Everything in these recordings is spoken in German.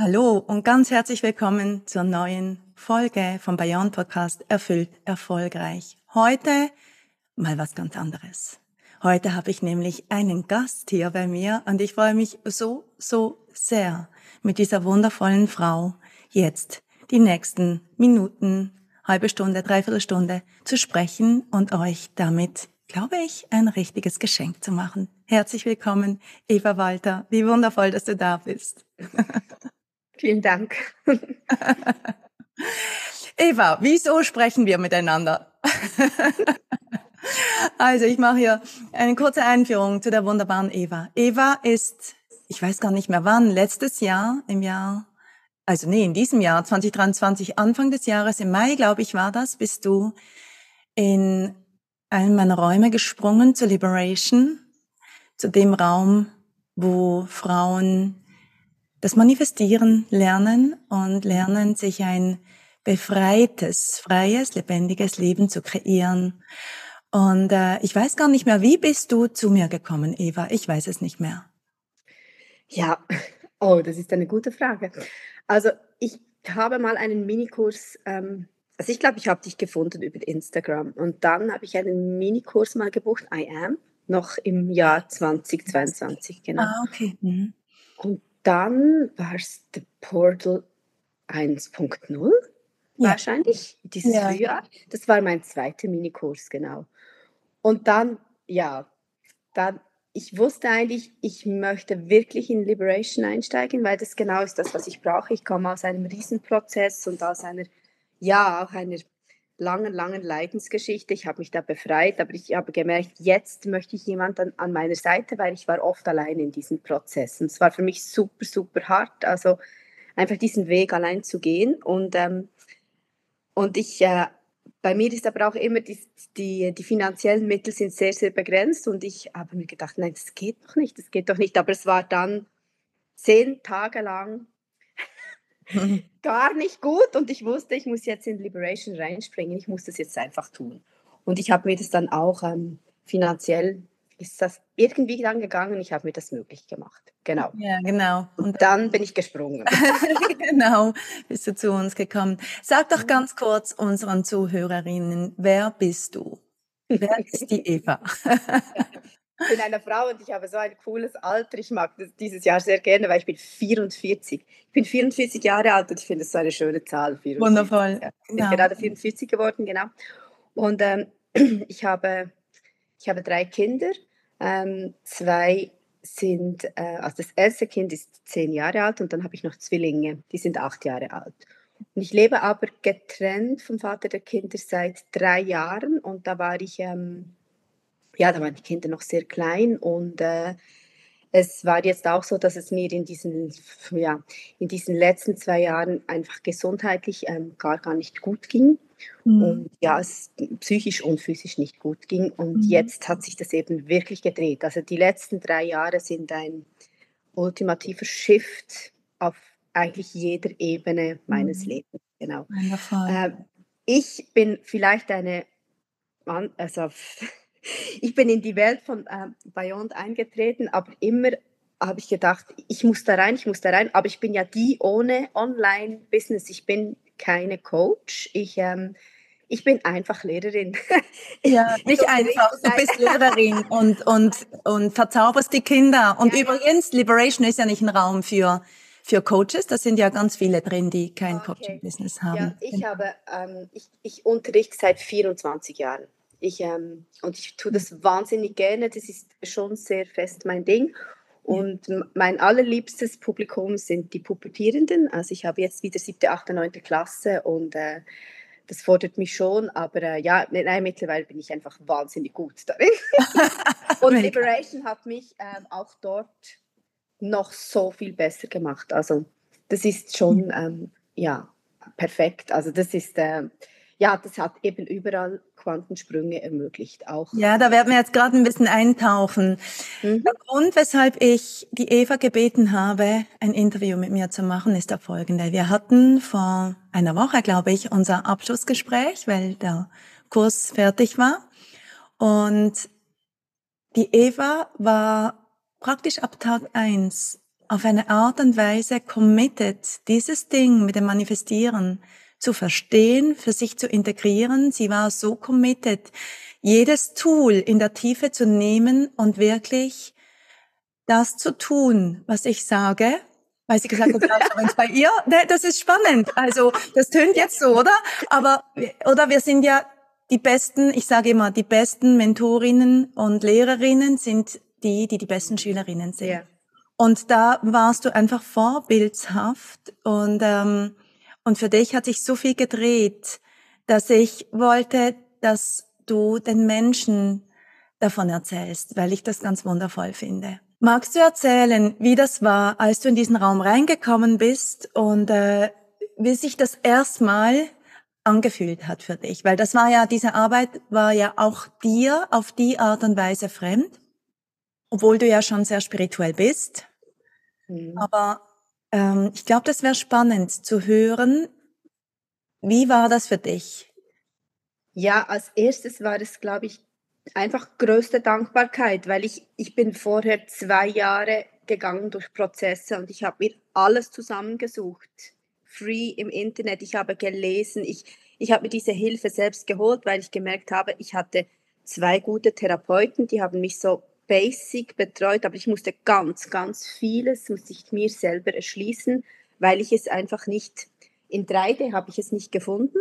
Hallo und ganz herzlich willkommen zur neuen Folge vom Bayern Podcast Erfüllt erfolgreich. Heute mal was ganz anderes. Heute habe ich nämlich einen Gast hier bei mir und ich freue mich so, so sehr mit dieser wundervollen Frau jetzt die nächsten Minuten, halbe Stunde, dreiviertel Stunde zu sprechen und euch damit, glaube ich, ein richtiges Geschenk zu machen. Herzlich willkommen, Eva Walter. Wie wundervoll, dass du da bist. Vielen Dank. Eva, wieso sprechen wir miteinander? also ich mache hier eine kurze Einführung zu der wunderbaren Eva. Eva ist, ich weiß gar nicht mehr wann, letztes Jahr, im Jahr, also nee, in diesem Jahr 2023, Anfang des Jahres, im Mai, glaube ich, war das, bist du in einen meiner Räume gesprungen zur Liberation, zu dem Raum, wo Frauen das Manifestieren lernen und lernen, sich ein befreites, freies, lebendiges Leben zu kreieren. Und äh, ich weiß gar nicht mehr, wie bist du zu mir gekommen, Eva? Ich weiß es nicht mehr. Ja, oh, das ist eine gute Frage. Also ich habe mal einen Minikurs, ähm, also ich glaube, ich habe dich gefunden über Instagram und dann habe ich einen Minikurs mal gebucht, I Am, noch im Jahr 2022, genau. Ah, okay. Mhm. Und dann war es The Portal 1.0 ja. wahrscheinlich, dieses ja. Frühjahr. Das war mein zweiter Minikurs, genau. Und dann, ja, dann, ich wusste eigentlich, ich möchte wirklich in Liberation einsteigen, weil das genau ist das, was ich brauche. Ich komme aus einem Riesenprozess und aus einer, ja, auch einer langen, langen Leidensgeschichte. Ich habe mich da befreit, aber ich habe gemerkt, jetzt möchte ich jemanden an meiner Seite, weil ich war oft allein in diesen Prozessen. Es war für mich super, super hart, also einfach diesen Weg allein zu gehen. Und, ähm, und ich, äh, bei mir ist aber auch immer, die, die, die finanziellen Mittel sind sehr, sehr begrenzt und ich habe mir gedacht, nein, das geht doch nicht, das geht doch nicht. Aber es war dann zehn Tage lang gar nicht gut und ich wusste, ich muss jetzt in Liberation reinspringen, ich muss das jetzt einfach tun. Und ich habe mir das dann auch ähm, finanziell, ist das irgendwie dann gegangen, ich habe mir das möglich gemacht. Genau. Ja, genau. Und dann bin ich gesprungen. genau, bist du zu uns gekommen. Sag doch ganz kurz unseren Zuhörerinnen, wer bist du? Wer ist die Eva? Ich bin eine Frau und ich habe so ein cooles Alter. Ich mag dieses Jahr sehr gerne, weil ich bin 44. Ich bin 44 Jahre alt und ich finde es so eine schöne Zahl. 44. Wundervoll. Ja, ich bin genau. gerade 44 geworden, genau. Und ähm, ich, habe, ich habe drei Kinder. Ähm, zwei sind, äh, also das erste Kind ist zehn Jahre alt und dann habe ich noch Zwillinge, die sind acht Jahre alt. Und ich lebe aber getrennt vom Vater der Kinder seit drei Jahren und da war ich ähm, ja, da waren die Kinder noch sehr klein und äh, es war jetzt auch so, dass es mir in diesen, ja, in diesen letzten zwei Jahren einfach gesundheitlich ähm, gar, gar nicht gut ging. Mhm. Und ja, es psychisch und physisch nicht gut ging. Und mhm. jetzt hat sich das eben wirklich gedreht. Also die letzten drei Jahre sind ein ultimativer Shift auf eigentlich jeder Ebene meines mhm. Lebens. Genau. Äh, ich bin vielleicht eine, also ich bin in die Welt von äh, Beyond eingetreten, aber immer habe ich gedacht, ich muss da rein, ich muss da rein, aber ich bin ja die ohne Online-Business. Ich bin keine Coach. Ich, ähm, ich bin einfach Lehrerin. Ja, nicht einfach. Du bist Lehrerin und, und, und verzauberst die Kinder. Und ja, übrigens, Liberation ist ja nicht ein Raum für für Coaches. Da sind ja ganz viele drin, die kein okay. Coaching-Business haben. Ja, ich habe, ähm, ich, ich unterrichte seit 24 Jahren. Ich, ähm, und ich tue das wahnsinnig gerne. Das ist schon sehr fest mein Ding. Und mein allerliebstes Publikum sind die Pubertierenden. Also ich habe jetzt wieder siebte, achte, neunte Klasse und äh, das fordert mich schon, aber äh, ja, nein, mittlerweile bin ich einfach wahnsinnig gut darin. und Liberation hat mich ähm, auch dort noch so viel besser gemacht. Also das ist schon, ähm, ja, perfekt. Also das ist, äh, ja, das hat eben überall Quantensprünge ermöglicht. Auch. Ja, da werden wir jetzt gerade ein bisschen eintauchen. Mhm. Der Grund, weshalb ich die Eva gebeten habe, ein Interview mit mir zu machen, ist der folgende. Wir hatten vor einer Woche, glaube ich, unser Abschlussgespräch, weil der Kurs fertig war. Und die Eva war praktisch ab Tag eins auf eine Art und Weise committed, dieses Ding mit dem Manifestieren zu verstehen, für sich zu integrieren. Sie war so committed, jedes Tool in der Tiefe zu nehmen und wirklich das zu tun, was ich sage. Weil sie gesagt hat, wenn es bei ihr, ne, das ist spannend. Also das tönt jetzt so, oder? Aber oder wir sind ja die besten, ich sage immer, die besten Mentorinnen und Lehrerinnen sind die, die die besten Schülerinnen sind. Ja. Und da warst du einfach vorbildshaft und ähm, und für dich hat sich so viel gedreht, dass ich wollte, dass du den Menschen davon erzählst, weil ich das ganz wundervoll finde. Magst du erzählen, wie das war, als du in diesen Raum reingekommen bist und äh, wie sich das erstmal angefühlt hat für dich? Weil das war ja, diese Arbeit war ja auch dir auf die Art und Weise fremd, obwohl du ja schon sehr spirituell bist. Mhm. Aber ähm, ich glaube, das wäre spannend zu hören. Wie war das für dich? Ja, als erstes war es, glaube ich, einfach größte Dankbarkeit, weil ich, ich bin vorher zwei Jahre gegangen durch Prozesse und ich habe mir alles zusammengesucht. Free im Internet, ich habe gelesen, ich, ich habe mir diese Hilfe selbst geholt, weil ich gemerkt habe, ich hatte zwei gute Therapeuten, die haben mich so basic betreut, aber ich musste ganz, ganz vieles, musste ich mir selber erschließen, weil ich es einfach nicht, in 3D habe ich es nicht gefunden.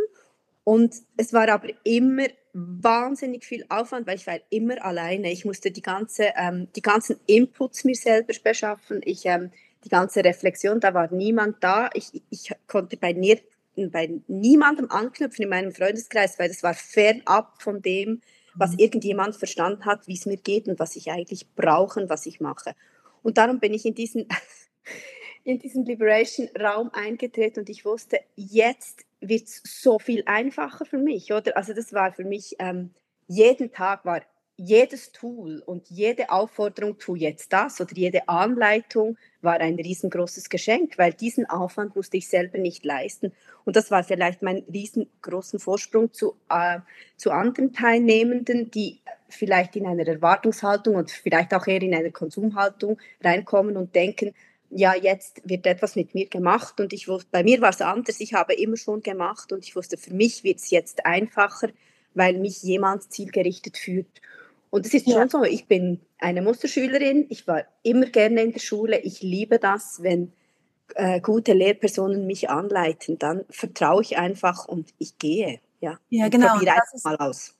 Und es war aber immer wahnsinnig viel Aufwand, weil ich war immer alleine. Ich musste die, ganze, ähm, die ganzen Inputs mir selber beschaffen. Ich, ähm, die ganze Reflexion, da war niemand da. Ich, ich konnte bei, nie, bei niemandem anknüpfen in meinem Freundeskreis, weil das war fernab von dem, was mhm. irgendjemand verstanden hat, wie es mir geht und was ich eigentlich brauche und was ich mache. Und darum bin ich in diesen, in diesen Liberation-Raum eingetreten und ich wusste, jetzt wird es so viel einfacher für mich, oder? Also das war für mich, ähm, jeden Tag war jedes Tool und jede Aufforderung, tu jetzt das oder jede Anleitung war ein riesengroßes Geschenk, weil diesen Aufwand musste ich selber nicht leisten. Und das war vielleicht mein riesengroßen Vorsprung zu, äh, zu anderen Teilnehmenden, die vielleicht in einer Erwartungshaltung und vielleicht auch eher in einer Konsumhaltung reinkommen und denken, ja, jetzt wird etwas mit mir gemacht und ich wusste, bei mir war es anders, ich habe immer schon gemacht und ich wusste, für mich wird es jetzt einfacher, weil mich jemand zielgerichtet führt. Und es ist ja. schon so, ich bin eine Musterschülerin, ich war immer gerne in der Schule, ich liebe das, wenn äh, gute Lehrpersonen mich anleiten, dann vertraue ich einfach und ich gehe. Ja, ja genau. Probiere einfach mal aus.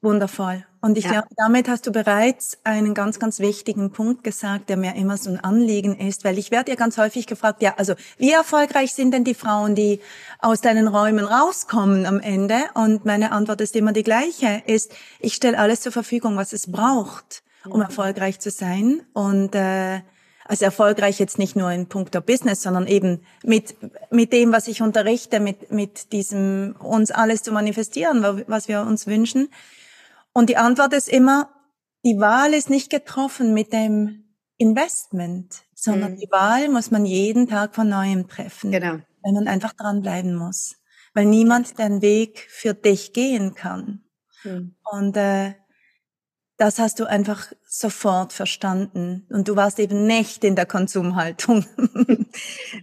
Wundervoll. Und ich ja. glaube, damit hast du bereits einen ganz, ganz wichtigen Punkt gesagt, der mir immer so ein Anliegen ist, weil ich werde ja ganz häufig gefragt, ja, also wie erfolgreich sind denn die Frauen, die aus deinen Räumen rauskommen am Ende? Und meine Antwort ist immer die gleiche, ist, ich stelle alles zur Verfügung, was es braucht, um erfolgreich zu sein. Und äh, also erfolgreich jetzt nicht nur in puncto Business, sondern eben mit, mit dem, was ich unterrichte, mit, mit diesem uns alles zu manifestieren, was wir uns wünschen. Und die Antwort ist immer, die Wahl ist nicht getroffen mit dem Investment, sondern mhm. die Wahl muss man jeden Tag von neuem treffen. Genau. Wenn man einfach dranbleiben muss. Weil niemand den Weg für dich gehen kann. Mhm. Und äh, das hast du einfach sofort verstanden. Und du warst eben nicht in der Konsumhaltung.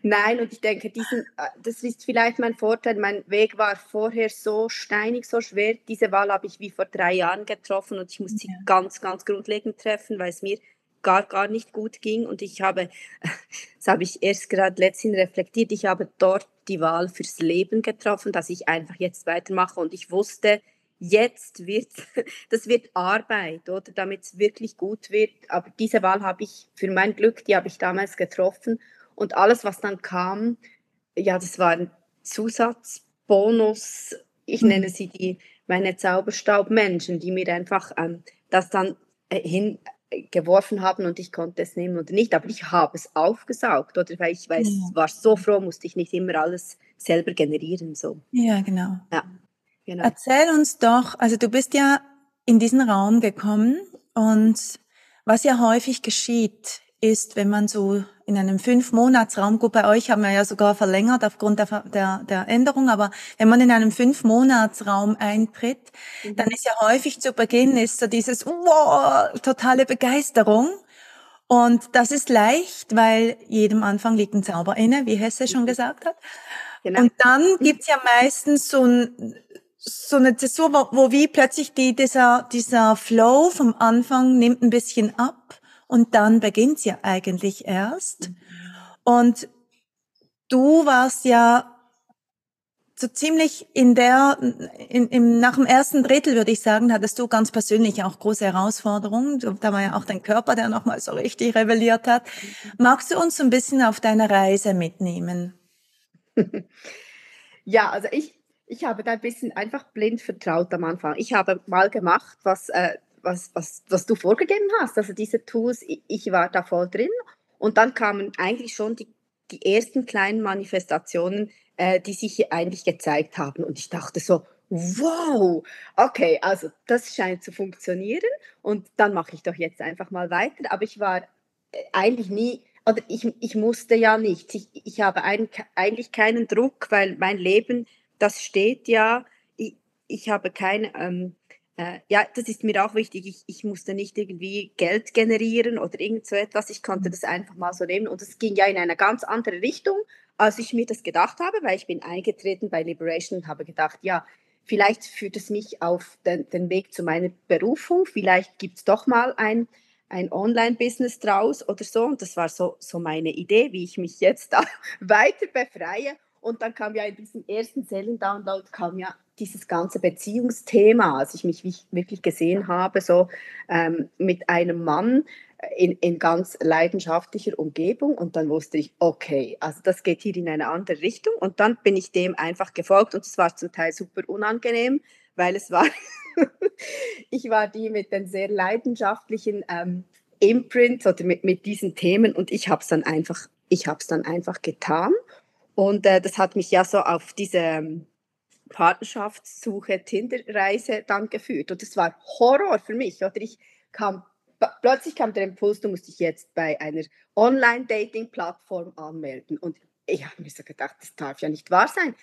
Nein, und ich denke, diesen, äh, das ist vielleicht mein Vorteil. Mein Weg war vorher so steinig, so schwer. Diese Wahl habe ich wie vor drei Jahren getroffen und ich musste sie ganz, ganz grundlegend treffen, weil es mir gar, gar nicht gut ging. Und ich habe, das habe ich erst gerade letztens reflektiert, ich habe dort die Wahl fürs Leben getroffen, dass ich einfach jetzt weitermache. Und ich wusste, jetzt wird, das wird Arbeit, oder damit es wirklich gut wird. Aber diese Wahl habe ich für mein Glück, die habe ich damals getroffen. Und alles, was dann kam, ja, das war ein Zusatzbonus. Ich mhm. nenne sie die meine Zauberstaubmenschen, die mir einfach ähm, das dann äh, hingeworfen haben und ich konnte es nehmen oder nicht. Aber ich habe es aufgesaugt, oder weil ich weiß, ja. war so froh, musste ich nicht immer alles selber generieren. So. Ja, genau. Ja, genau. Erzähl uns doch, also du bist ja in diesen Raum gekommen und was ja häufig geschieht, ist, wenn man so in einem Fünf-Monats-Raum, gut, bei euch haben wir ja sogar verlängert aufgrund der, der, der Änderung, aber wenn man in einem Fünf-Monats-Raum eintritt, mhm. dann ist ja häufig zu Beginn ist so dieses, wow, totale Begeisterung. Und das ist leicht, weil jedem Anfang liegt ein Zauber inne, wie Hesse schon gesagt hat. Genau. Und dann mhm. gibt's ja meistens so ein, so eine Zäsur, wo, wo wie plötzlich die, dieser, dieser Flow vom Anfang nimmt ein bisschen ab und dann beginnt's ja eigentlich erst. Und du warst ja so ziemlich in der, in, im, nach dem ersten Drittel würde ich sagen, hattest du ganz persönlich auch große Herausforderungen. Da war ja auch dein Körper, der nochmal so richtig rebelliert hat. Magst du uns ein bisschen auf deine Reise mitnehmen? Ja, also ich, ich habe da ein bisschen einfach blind vertraut am Anfang. Ich habe mal gemacht, was äh, was, was, was du vorgegeben hast. Also diese Tools, ich, ich war da voll drin. Und dann kamen eigentlich schon die, die ersten kleinen Manifestationen, äh, die sich eigentlich gezeigt haben. Und ich dachte so, wow, okay, also das scheint zu funktionieren und dann mache ich doch jetzt einfach mal weiter. Aber ich war äh, eigentlich nie, oder ich, ich musste ja nicht. Ich, ich habe ein, eigentlich keinen Druck, weil mein Leben, das steht ja, ich, ich habe keine, ähm, äh, ja, das ist mir auch wichtig. Ich, ich musste nicht irgendwie Geld generieren oder irgend so etwas. Ich konnte mhm. das einfach mal so nehmen. Und es ging ja in eine ganz andere Richtung, als ich mir das gedacht habe, weil ich bin eingetreten bei Liberation und habe gedacht, ja, vielleicht führt es mich auf den, den Weg zu meiner Berufung. Vielleicht gibt es doch mal ein, ein Online-Business draus oder so. Und das war so, so meine Idee, wie ich mich jetzt da weiter befreie. Und dann kam ja in diesem ersten Seelen-Download kam ja dieses ganze Beziehungsthema, als ich mich wirklich gesehen habe, so ähm, mit einem Mann in, in ganz leidenschaftlicher Umgebung. Und dann wusste ich, okay, also das geht hier in eine andere Richtung. Und dann bin ich dem einfach gefolgt. Und es war zum Teil super unangenehm, weil es war, ich war die mit den sehr leidenschaftlichen ähm, Imprints oder mit, mit diesen Themen. Und ich habe es dann einfach, ich habe es dann einfach getan. Und äh, das hat mich ja so auf diese ähm, Partnerschaftssuche, Tinderreise dann geführt. Und das war Horror für mich. Oder ich kam, plötzlich kam der Impuls, du musst dich jetzt bei einer Online-Dating-Plattform anmelden. Und ich habe mir so gedacht, das darf ja nicht wahr sein.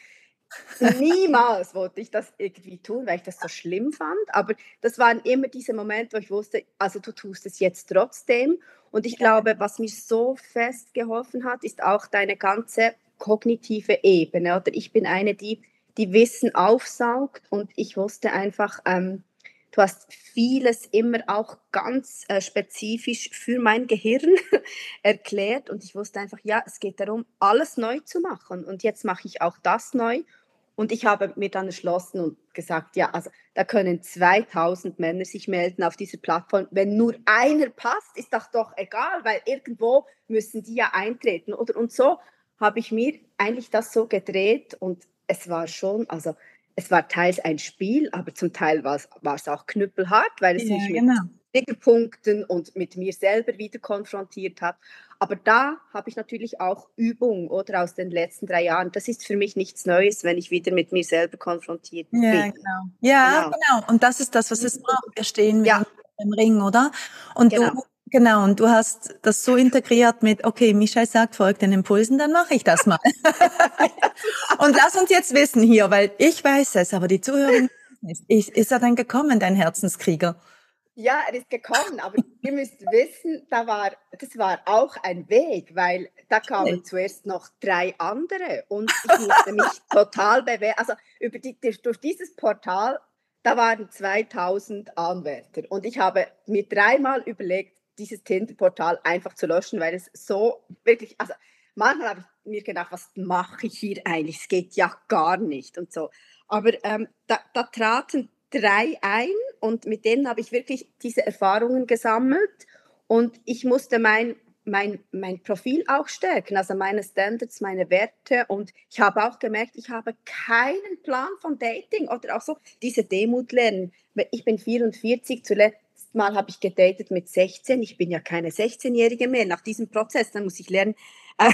Niemals wollte ich das irgendwie tun, weil ich das so schlimm fand. Aber das waren immer diese Momente, wo ich wusste, also du tust es jetzt trotzdem. Und ich glaube, was mir so fest geholfen hat, ist auch deine ganze kognitive Ebene. Oder ich bin eine, die die Wissen aufsaugt und ich wusste einfach, ähm, du hast vieles immer auch ganz äh, spezifisch für mein Gehirn erklärt und ich wusste einfach, ja, es geht darum, alles neu zu machen und jetzt mache ich auch das neu und ich habe mir dann entschlossen und gesagt, ja, also da können 2000 Männer sich melden auf dieser Plattform. Wenn nur einer passt, ist das doch egal, weil irgendwo müssen die ja eintreten. Oder und so habe ich mir eigentlich das so gedreht und es war schon, also es war teils ein Spiel, aber zum Teil war es auch knüppelhart, weil es ja, mich genau. mit Triggerpunkten und mit mir selber wieder konfrontiert hat. Aber da habe ich natürlich auch Übung oder aus den letzten drei Jahren. Das ist für mich nichts Neues, wenn ich wieder mit mir selber konfrontiert bin. Ja, genau. Ja, genau. genau. Und das ist das, was es braucht. Wir stehen ja. im Ring, oder? Und genau. du Genau, und du hast das so integriert mit, okay, Michelle sagt, folgt den Impulsen, dann mache ich das mal. und lass uns jetzt wissen hier, weil ich weiß es, aber die Zuhörerin ist, ist er denn gekommen, dein Herzenskrieger? Ja, er ist gekommen, aber ihr müsst wissen, da war, das war auch ein Weg, weil da kamen zuerst noch drei andere und ich musste mich total bewegen. Also über die, durch dieses Portal, da waren 2000 Anwärter und ich habe mir dreimal überlegt, dieses Tinder-Portal einfach zu löschen, weil es so wirklich, also manchmal habe ich mir gedacht, was mache ich hier eigentlich? Es geht ja gar nicht und so. Aber ähm, da, da traten drei ein und mit denen habe ich wirklich diese Erfahrungen gesammelt und ich musste mein, mein, mein Profil auch stärken, also meine Standards, meine Werte und ich habe auch gemerkt, ich habe keinen Plan von Dating oder auch so diese Demut lernen. Ich bin 44, zuletzt Mal habe ich gedatet mit 16. Ich bin ja keine 16-Jährige mehr. Nach diesem Prozess, dann muss ich lernen, äh,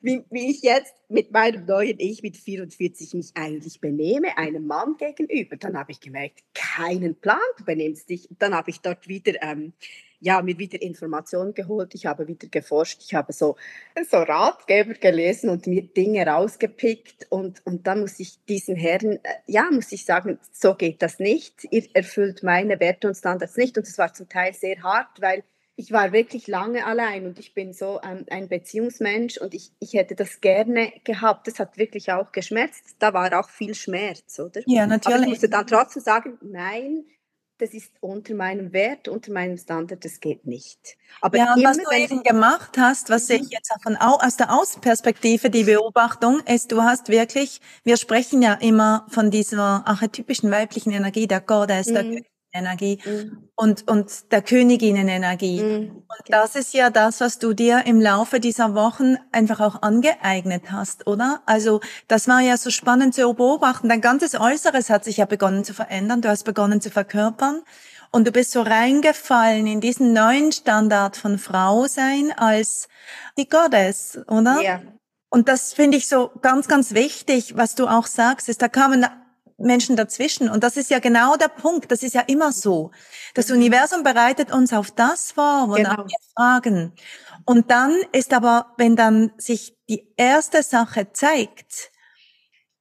wie, wie ich jetzt mit meinem neuen Ich mit 44 mich eigentlich benehme, einem Mann gegenüber. Dann habe ich gemerkt, keinen Plan, du benimmst dich. Dann habe ich dort wieder, ähm, ja, mir wieder Informationen geholt, ich habe wieder geforscht, ich habe so, so Ratgeber gelesen und mir Dinge rausgepickt und, und dann muss ich diesen Herren, äh, ja, muss ich sagen, so geht das nicht. Ihr erfüllt meine Werte und Standards nicht und es war zum Teil sehr hart, weil ich war wirklich lange allein und ich bin so ähm, ein Beziehungsmensch und ich, ich hätte das gerne gehabt. Das hat wirklich auch geschmerzt. Da war auch viel Schmerz, oder? Ja, natürlich. Aber ich musste dann trotzdem sagen, nein, das ist unter meinem Wert, unter meinem Standard, das geht nicht. Aber ja, immer, was du eben gemacht hast, was ich mhm. jetzt auch von aus der Außenperspektive, die Beobachtung ist, du hast wirklich, wir sprechen ja immer von dieser archetypischen weiblichen Energie, der Goddess, mhm. der Energie mhm. und, und der Königinnenenergie. Mhm. Und das ist ja das, was du dir im Laufe dieser Wochen einfach auch angeeignet hast, oder? Also das war ja so spannend zu beobachten. Dein ganzes Äußeres hat sich ja begonnen zu verändern. Du hast begonnen zu verkörpern. Und du bist so reingefallen in diesen neuen Standard von Frau sein als die Goddess, oder? Ja. Und das finde ich so ganz, ganz wichtig, was du auch sagst, ist, da kamen Menschen dazwischen. Und das ist ja genau der Punkt. Das ist ja immer so. Das. Universum bereitet uns auf das vor, wonach genau. wir fragen. Und dann ist aber, wenn dann sich die erste Sache zeigt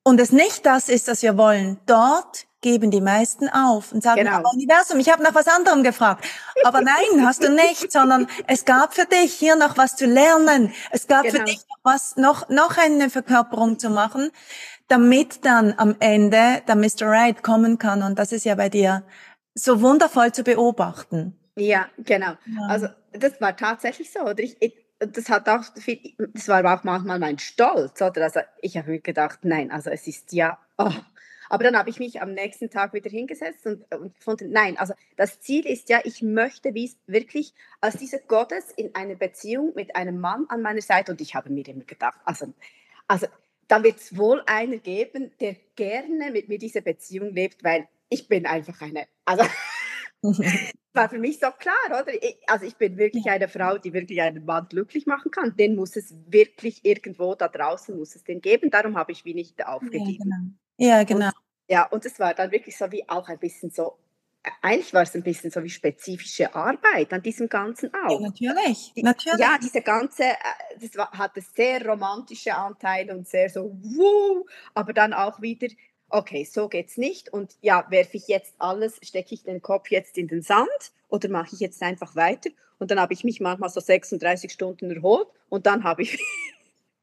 und es nicht das ist, was wir wollen, dort geben die meisten auf und sagen, genau. Universum, ich habe nach was anderem gefragt. Aber nein, hast du nicht, sondern es gab für dich hier noch was zu lernen. Es gab genau. für dich noch was, noch, noch eine Verkörperung zu machen damit dann am Ende der Mr. Right kommen kann. Und das ist ja bei dir so wundervoll zu beobachten. Ja, genau. Ja. Also das war tatsächlich so. Oder ich, das hat auch viel, das war auch manchmal mein Stolz, oder? Also ich habe mir gedacht, nein, also es ist ja, oh. aber dann habe ich mich am nächsten Tag wieder hingesetzt und, und gefunden, nein, also das Ziel ist ja, ich möchte wie wirklich als diese Gottes in einer Beziehung mit einem Mann an meiner Seite und ich habe mir immer gedacht, also, also da wird es wohl einer geben, der gerne mit mir diese Beziehung lebt, weil ich bin einfach eine, also war für mich so klar, oder? Ich, also ich bin wirklich eine Frau, die wirklich einen Mann glücklich machen kann. Den muss es wirklich irgendwo da draußen muss es den geben. Darum habe ich wie nicht aufgegeben. Ja, genau. Ja, genau. Und, ja, und es war dann wirklich so wie auch ein bisschen so eigentlich war es ein bisschen so wie spezifische Arbeit an diesem Ganzen auch. Ja, natürlich, natürlich. Ja, diese ganze, äh, das war, hatte sehr romantische Anteile und sehr so, wuh, aber dann auch wieder, okay, so geht's nicht und ja, werfe ich jetzt alles, stecke ich den Kopf jetzt in den Sand oder mache ich jetzt einfach weiter? Und dann habe ich mich manchmal so 36 Stunden erholt und dann habe ich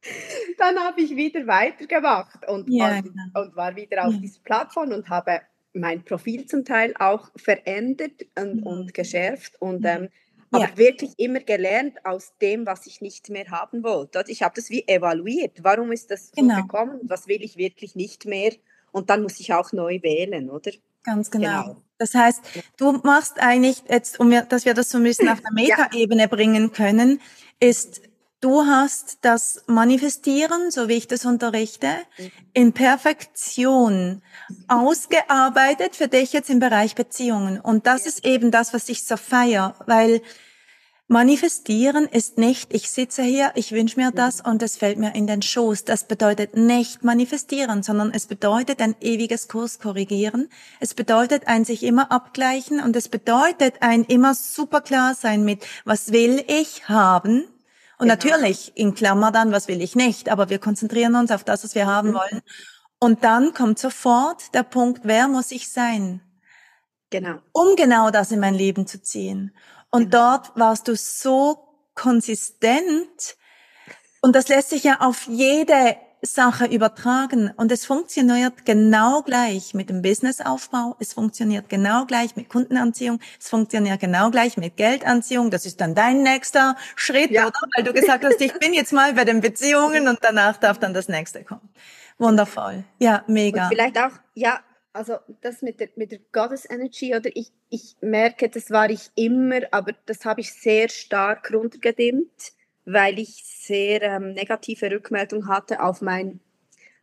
dann habe ich wieder weitergemacht und, ja, und, genau. und, war wieder auf ja. dieser Plattform und habe mein Profil zum Teil auch verändert und, mhm. und geschärft und mhm. ähm, aber ja. wirklich immer gelernt aus dem, was ich nicht mehr haben wollte. Ich habe das wie evaluiert. Warum ist das so genau. gekommen? Was will ich wirklich nicht mehr? Und dann muss ich auch neu wählen, oder? Ganz genau. genau. Das heißt, du machst eigentlich jetzt, um wir, dass wir das so ein bisschen auf der Metaebene ja. bringen können, ist Du hast das Manifestieren, so wie ich das unterrichte, mhm. in Perfektion ausgearbeitet für dich jetzt im Bereich Beziehungen. Und das ist eben das, was ich so feier, weil Manifestieren ist nicht, ich sitze hier, ich wünsche mir das und es fällt mir in den Schoß. Das bedeutet nicht manifestieren, sondern es bedeutet ein ewiges Kurs korrigieren. Es bedeutet ein sich immer abgleichen und es bedeutet ein immer super klar sein mit, was will ich haben und genau. natürlich, in Klammer dann, was will ich nicht, aber wir konzentrieren uns auf das, was wir haben mhm. wollen. Und dann kommt sofort der Punkt, wer muss ich sein? Genau. Um genau das in mein Leben zu ziehen. Und genau. dort warst du so konsistent. Und das lässt sich ja auf jede Sache übertragen und es funktioniert genau gleich mit dem Businessaufbau, es funktioniert genau gleich mit Kundenanziehung, es funktioniert genau gleich mit Geldanziehung. Das ist dann dein nächster Schritt, ja. oder? Weil du gesagt hast, ich bin jetzt mal bei den Beziehungen und danach darf dann das nächste kommen. Wundervoll. Ja, mega. Und vielleicht auch, ja, also das mit der, mit der Goddess Energy, oder ich, ich merke, das war ich immer, aber das habe ich sehr stark runtergedimmt, weil ich sehr ähm, negative Rückmeldung hatte auf mein,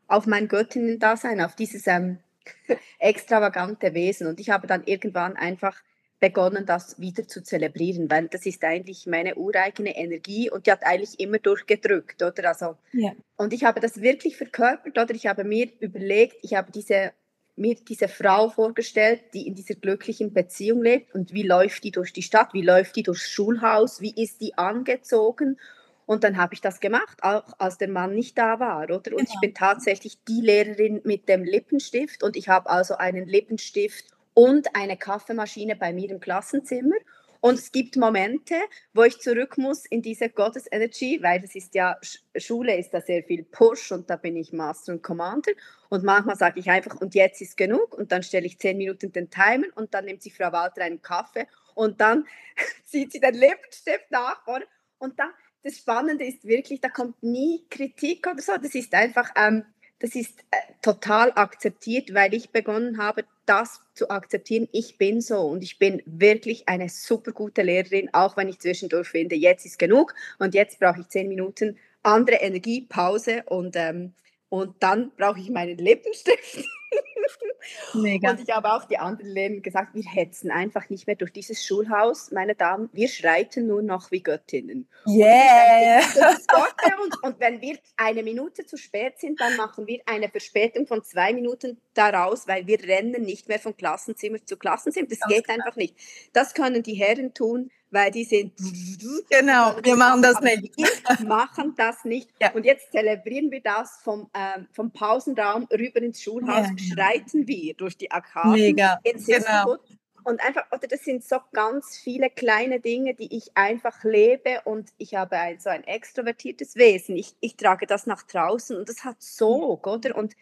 auf mein Göttinnen-Dasein, auf dieses ähm, extravagante Wesen. Und ich habe dann irgendwann einfach begonnen, das wieder zu zelebrieren, weil das ist eigentlich meine ureigene Energie und die hat eigentlich immer durchgedrückt, oder? Also, ja. Und ich habe das wirklich verkörpert, oder? Ich habe mir überlegt, ich habe diese mir diese Frau vorgestellt, die in dieser glücklichen Beziehung lebt und wie läuft die durch die Stadt, wie läuft die durchs Schulhaus, wie ist die angezogen. Und dann habe ich das gemacht, auch als der Mann nicht da war, oder? Und genau. ich bin tatsächlich die Lehrerin mit dem Lippenstift und ich habe also einen Lippenstift und eine Kaffeemaschine bei mir im Klassenzimmer. Und es gibt Momente, wo ich zurück muss in diese Gottes Energy, weil das ist ja, Schule ist da sehr viel Push und da bin ich Master und Commander. Und manchmal sage ich einfach, und jetzt ist genug. Und dann stelle ich zehn Minuten den Timer und dann nimmt sich Frau Walter einen Kaffee und dann zieht sie den Lippenstift nach. Oder? Und dann, das Spannende ist wirklich, da kommt nie Kritik oder so. Das ist einfach, ähm, das ist äh, total akzeptiert, weil ich begonnen habe, das zu akzeptieren. Ich bin so und ich bin wirklich eine super gute Lehrerin, auch wenn ich zwischendurch finde, jetzt ist genug und jetzt brauche ich zehn Minuten andere Energie, Pause und, ähm, und dann brauche ich meinen Lippenstift. Mega. Und ich habe auch die anderen Lehrer gesagt, wir hetzen einfach nicht mehr durch dieses Schulhaus, meine Damen, wir schreiten nur noch wie Göttinnen. Yeah! Und, und wenn wir eine Minute zu spät sind, dann machen wir eine Verspätung von zwei Minuten daraus, weil wir rennen nicht mehr von Klassenzimmer zu Klassenzimmer. Das Ganz geht klar. einfach nicht. Das können die Herren tun, weil die sind. Genau, wir machen das nicht. Wir machen das nicht. Ja. Und jetzt zelebrieren wir das vom, ähm, vom Pausenraum rüber ins Schulhaus, ja. schreiten wir durch die Arkaden. Mega. Genau. Und einfach, oder das sind so ganz viele kleine Dinge, die ich einfach lebe und ich habe ein, so ein extrovertiertes Wesen. Ich, ich trage das nach draußen und das hat Sog, oder? Und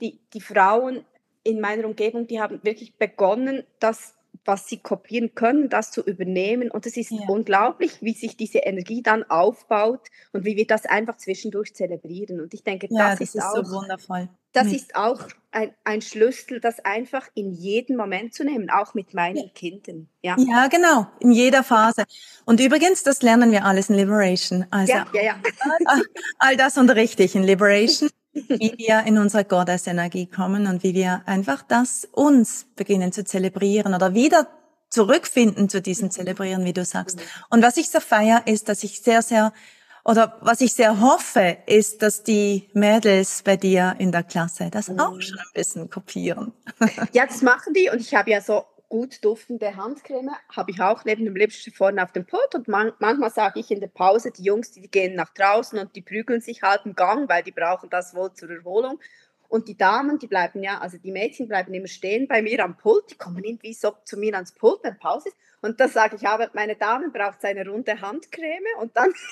die, die Frauen in meiner Umgebung, die haben wirklich begonnen, das was sie kopieren können, das zu übernehmen. Und es ist ja. unglaublich, wie sich diese Energie dann aufbaut und wie wir das einfach zwischendurch zelebrieren. Und ich denke, ja, das, das, ist, ist auch, so wundervoll. Das mhm. ist auch ein, ein, Schlüssel, das einfach in jedem Moment zu nehmen, auch mit meinen ja. Kindern. Ja. ja, genau, in jeder Phase. Und übrigens, das lernen wir alles in Liberation. Also ja, ja, ja. All, all das unterrichte ich in Liberation wie wir in unsere Goddess-Energie kommen und wie wir einfach das uns beginnen zu zelebrieren oder wieder zurückfinden zu diesem Zelebrieren, wie du sagst. Und was ich so feier, ist, dass ich sehr, sehr, oder was ich sehr hoffe, ist, dass die Mädels bei dir in der Klasse das auch schon ein bisschen kopieren. Das machen die und ich habe ja so gut duftende Handcreme habe ich auch neben dem Lipstift vorne auf dem Pult und man, manchmal sage ich in der Pause, die Jungs, die gehen nach draußen und die prügeln sich halt im Gang, weil die brauchen das wohl zur Erholung. Und die Damen, die bleiben ja, also die Mädchen bleiben immer stehen bei mir am Pult, die kommen irgendwie so zu mir ans Pult, wenn Pause ist. Und da sage ich, aber meine Damen braucht eine runde Handcreme und dann.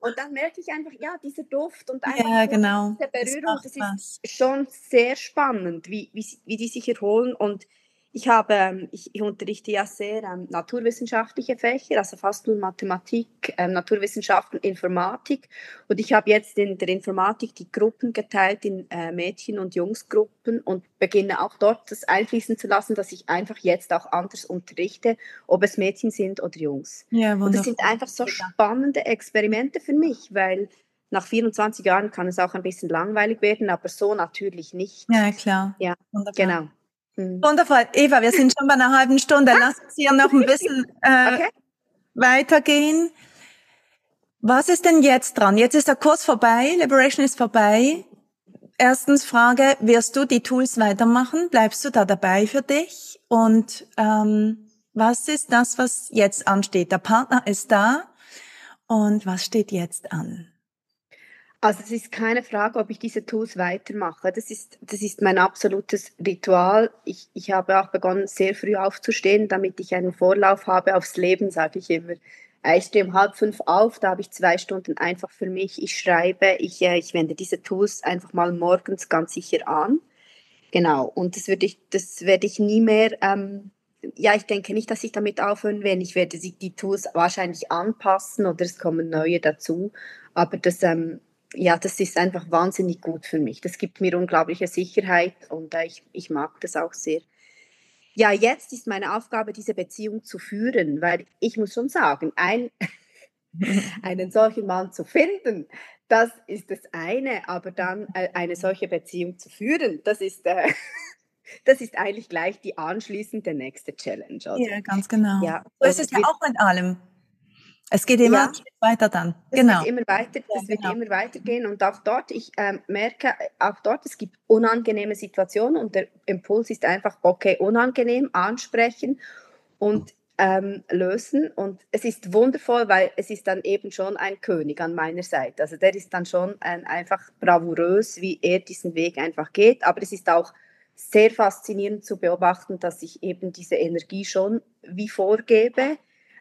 Und dann merke ich einfach, ja, dieser Duft und einfach ja, genau. diese Berührung, das, das ist schon sehr spannend, wie, wie, wie die sich erholen. Und ich habe, ähm, ich, ich unterrichte ja sehr ähm, naturwissenschaftliche Fächer, also fast nur Mathematik, ähm, Naturwissenschaften, Informatik. Und ich habe jetzt in der Informatik die Gruppen geteilt in äh, Mädchen- und Jungsgruppen und beginne auch dort das einfließen zu lassen, dass ich einfach jetzt auch anders unterrichte, ob es Mädchen sind oder Jungs. Ja, und das sind einfach so spannende Experimente für mich, weil nach 24 Jahren kann es auch ein bisschen langweilig werden, aber so natürlich nicht. Ja, klar. Ja, Wunderbar. genau. Mhm. Wundervoll. Eva, wir sind schon bei einer halben Stunde. Lass uns hier noch ein bisschen äh, okay. weitergehen. Was ist denn jetzt dran? Jetzt ist der Kurs vorbei, Liberation ist vorbei. Erstens Frage, wirst du die Tools weitermachen? Bleibst du da dabei für dich? Und ähm, was ist das, was jetzt ansteht? Der Partner ist da. Und was steht jetzt an? Also es ist keine Frage, ob ich diese Tools weitermache. Das ist, das ist mein absolutes Ritual. Ich, ich habe auch begonnen, sehr früh aufzustehen, damit ich einen Vorlauf habe aufs Leben, sage ich immer. Äh, ich stehe um halb fünf auf, da habe ich zwei Stunden einfach für mich. Ich schreibe, ich, äh, ich wende diese Tools einfach mal morgens ganz sicher an. Genau, und das würde ich, das werde ich nie mehr, ähm, ja, ich denke nicht, dass ich damit aufhören werde. Ich werde die Tools wahrscheinlich anpassen oder es kommen neue dazu. Aber das, ähm, ja, das ist einfach wahnsinnig gut für mich. Das gibt mir unglaubliche Sicherheit und äh, ich, ich mag das auch sehr. Ja, jetzt ist meine Aufgabe, diese Beziehung zu führen, weil ich muss schon sagen, ein, einen solchen Mann zu finden, das ist das eine, aber dann äh, eine solche Beziehung zu führen, das ist, äh, das ist eigentlich gleich die anschließende nächste Challenge. Oder? Ja, ganz genau. Ja, so ist es ja auch mit allem. Es geht immer ja, weiter dann. Es genau. wird immer weiter, das ja, wird genau. immer weitergehen und auch dort, ich äh, merke, auch dort, es gibt unangenehme Situationen und der Impuls ist einfach, okay, unangenehm, ansprechen und ähm, lösen und es ist wundervoll, weil es ist dann eben schon ein König an meiner Seite. Also der ist dann schon ein, einfach bravourös, wie er diesen Weg einfach geht, aber es ist auch sehr faszinierend zu beobachten, dass ich eben diese Energie schon wie vorgebe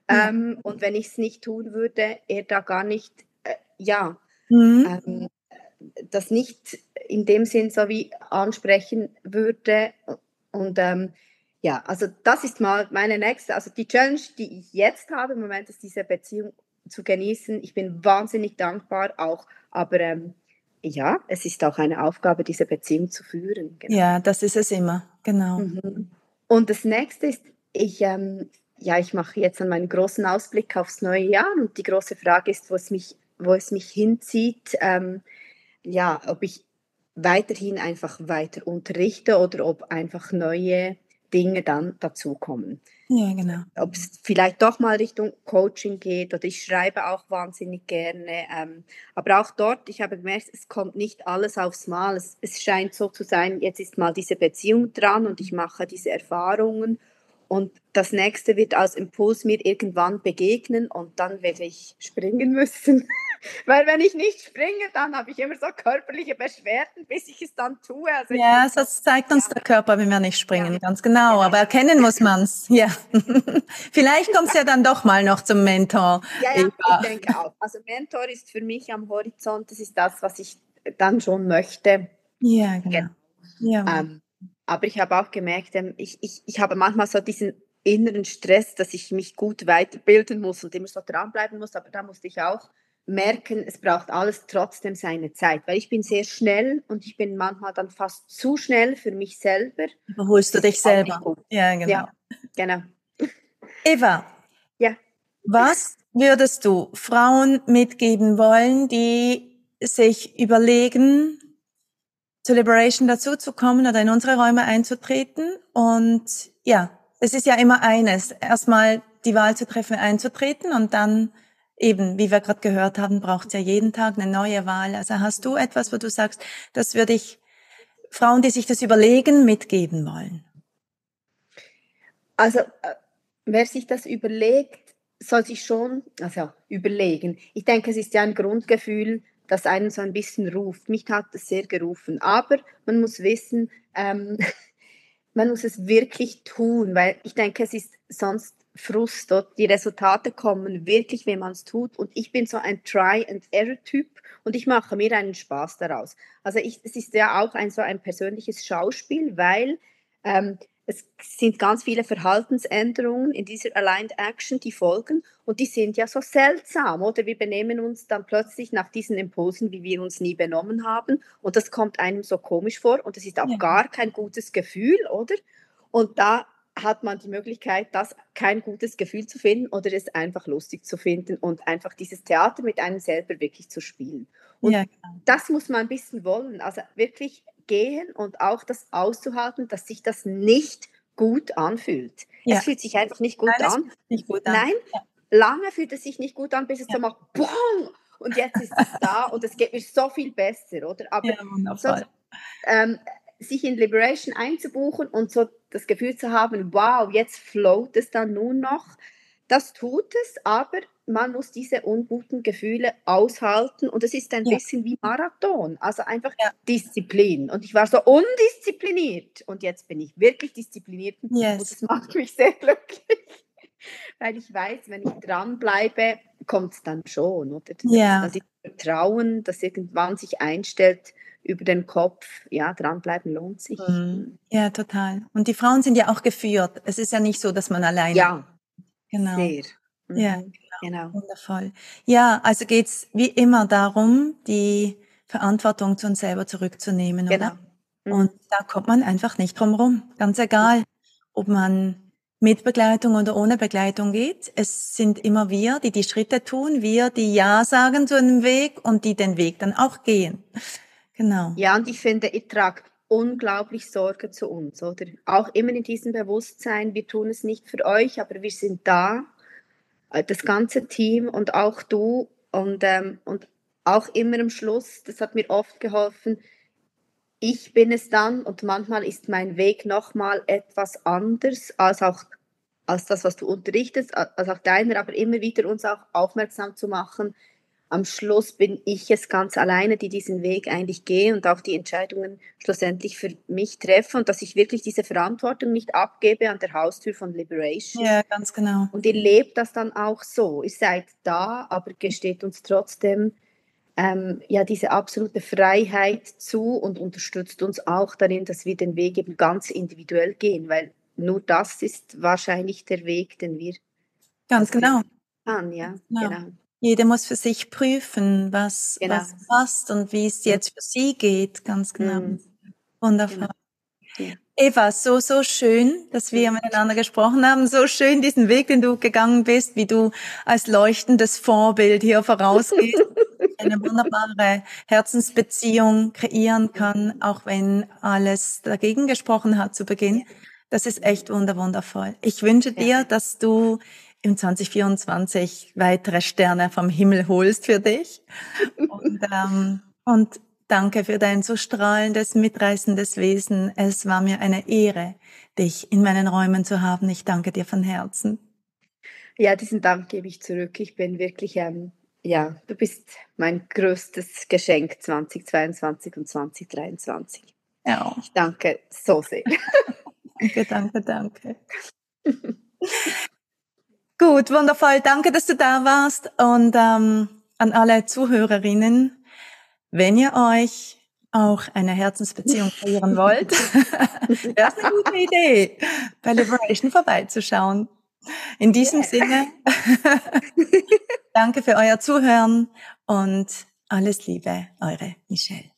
ähm, und wenn ich es nicht tun würde, er da gar nicht, äh, ja, mhm. ähm, das nicht in dem Sinn so wie ansprechen würde. Und ähm, ja, also das ist mal meine nächste, also die Challenge, die ich jetzt habe im Moment, ist diese Beziehung zu genießen. Ich bin wahnsinnig dankbar auch, aber ähm, ja, es ist auch eine Aufgabe, diese Beziehung zu führen. Genau. Ja, das ist es immer, genau. Mhm. Und das nächste ist, ich, ähm, ja, ich mache jetzt einen großen Ausblick aufs neue Jahr und die große Frage ist, wo es mich, wo es mich hinzieht. Ähm, ja, ob ich weiterhin einfach weiter unterrichte oder ob einfach neue Dinge dann dazukommen. Ja, genau. Ob es vielleicht doch mal Richtung Coaching geht oder ich schreibe auch wahnsinnig gerne. Ähm, aber auch dort, ich habe gemerkt, es kommt nicht alles aufs Mal. Es, es scheint so zu sein, jetzt ist mal diese Beziehung dran und ich mache diese Erfahrungen und das nächste wird als Impuls mir irgendwann begegnen und dann werde ich springen müssen. Weil wenn ich nicht springe, dann habe ich immer so körperliche Beschwerden, bis ich es dann tue. Also ja, das zeigt uns ja. der Körper, wenn wir nicht springen, ja. ganz genau. Aber erkennen muss man es. Ja. Vielleicht kommt es ja dann doch mal noch zum Mentor. Ja, ja, ich denke auch. Also Mentor ist für mich am Horizont, das ist das, was ich dann schon möchte. Ja, genau. Ja. Ähm, aber ich habe auch gemerkt, ähm, ich, ich, ich habe manchmal so diesen inneren Stress, dass ich mich gut weiterbilden muss und immer so dranbleiben muss. Aber da musste ich auch merken, es braucht alles trotzdem seine Zeit, weil ich bin sehr schnell und ich bin manchmal dann fast zu schnell für mich selber. Überholst du dich selber? Ja, genau. Ja, genau. Eva, ja. was würdest du Frauen mitgeben wollen, die sich überlegen, zur Liberation dazuzukommen oder in unsere Räume einzutreten. Und ja, es ist ja immer eines, erstmal die Wahl zu treffen, einzutreten und dann eben, wie wir gerade gehört haben, braucht es ja jeden Tag eine neue Wahl. Also hast du etwas, wo du sagst, das würde ich Frauen, die sich das überlegen, mitgeben wollen? Also, äh, wer sich das überlegt, soll sich schon, also überlegen. Ich denke, es ist ja ein Grundgefühl, das einen so ein bisschen ruft. Mich hat das sehr gerufen. Aber man muss wissen, ähm, man muss es wirklich tun, weil ich denke, es ist sonst Frust. Dort. Die Resultate kommen wirklich, wenn man es tut. Und ich bin so ein Try-and-Error-Typ und ich mache mir einen Spaß daraus. Also ich, es ist ja auch ein so ein persönliches Schauspiel, weil ähm, es sind ganz viele Verhaltensänderungen in dieser Aligned Action, die folgen und die sind ja so seltsam, oder? Wir benehmen uns dann plötzlich nach diesen Impulsen, wie wir uns nie benommen haben und das kommt einem so komisch vor und das ist auch ja. gar kein gutes Gefühl, oder? Und da hat man die Möglichkeit, das kein gutes Gefühl zu finden oder es einfach lustig zu finden und einfach dieses Theater mit einem selber wirklich zu spielen. Und ja, genau. das muss man ein bisschen wollen. Also wirklich gehen und auch das auszuhalten, dass sich das nicht gut anfühlt. Ja. Es fühlt sich einfach nicht gut Nein, an. Nicht gut an. Nein, ja. lange fühlt es sich nicht gut an, bis es ja. so macht, boom, und jetzt ist es da und es geht mir so viel besser, oder? Aber ja, so, ähm, sich in Liberation einzubuchen und so das Gefühl zu haben, wow, jetzt float es dann nur noch, das tut es, aber man muss diese unguten Gefühle aushalten und es ist ein ja. bisschen wie Marathon, also einfach ja. Disziplin. Und ich war so undiszipliniert und jetzt bin ich wirklich diszipliniert yes. und das macht mich sehr glücklich. weil ich weiß, wenn ich dranbleibe, kommt es dann schon, oder? Ja. Ich Vertrauen, das irgendwann sich einstellt über den Kopf, ja, dranbleiben lohnt sich. Mhm. Ja, total. Und die Frauen sind ja auch geführt. Es ist ja nicht so, dass man alleine. Ja, genau. sehr. Mhm. Ja, Genau. Wundervoll. Ja, also geht's wie immer darum, die Verantwortung zu uns selber zurückzunehmen, Genau. oder? Mhm. Und da kommt man einfach nicht drum rum. Ganz egal, ob man mit Begleitung oder ohne Begleitung geht. Es sind immer wir, die die Schritte tun, wir, die Ja sagen zu einem Weg und die den Weg dann auch gehen. Genau. Ja, und ich finde, ihr tragt unglaublich Sorge zu uns, oder? Auch immer in diesem Bewusstsein, wir tun es nicht für euch, aber wir sind da, das ganze Team und auch du und, ähm, und auch immer am Schluss, das hat mir oft geholfen, ich bin es dann und manchmal ist mein Weg nochmal etwas anders als auch als das, was du unterrichtest, als auch deiner, aber immer wieder uns auch aufmerksam zu machen. Am Schluss bin ich es ganz alleine, die diesen Weg eigentlich gehe und auch die Entscheidungen schlussendlich für mich treffe und dass ich wirklich diese Verantwortung nicht abgebe an der Haustür von Liberation. Ja, ganz genau. Und ihr lebt das dann auch so. Ihr seid da, aber gesteht uns trotzdem ähm, ja diese absolute Freiheit zu und unterstützt uns auch darin, dass wir den Weg eben ganz individuell gehen, weil nur das ist wahrscheinlich der Weg, den wir Ganz genau. an, ja, Genau. genau. Jeder muss für sich prüfen, was, Genau. was passt und wie es jetzt für sie geht. Ganz genau. Mhm. Wundervoll. Ja. Eva, so, so schön, dass wir miteinander gesprochen haben. So schön diesen Weg, den du gegangen bist, wie du als leuchtendes Vorbild hier vorausgehst. Eine wunderbare Herzensbeziehung kreieren kann, auch wenn alles dagegen gesprochen hat zu Beginn. Das ist echt wunder, wundervoll. Ich wünsche dir, dass du im 2024 weitere Sterne vom Himmel holst für dich. Und, ähm, und danke für dein so strahlendes, mitreißendes Wesen. Es war mir eine Ehre, dich in meinen Räumen zu haben. Ich danke dir von Herzen. Ja, diesen Dank gebe ich zurück. Ich bin wirklich, ähm, ja, du bist mein größtes Geschenk 2022 und 2023. Ja, Ich danke so sehr. danke, danke, danke. Gut, wundervoll. Danke, dass du da warst. Und ähm, an alle Zuhörerinnen, wenn ihr euch auch eine Herzensbeziehung kreieren wollt, wäre es eine gute Idee, bei Liberation vorbeizuschauen. In diesem Yeah. Sinne, danke für euer Zuhören und alles Liebe, eure Michelle.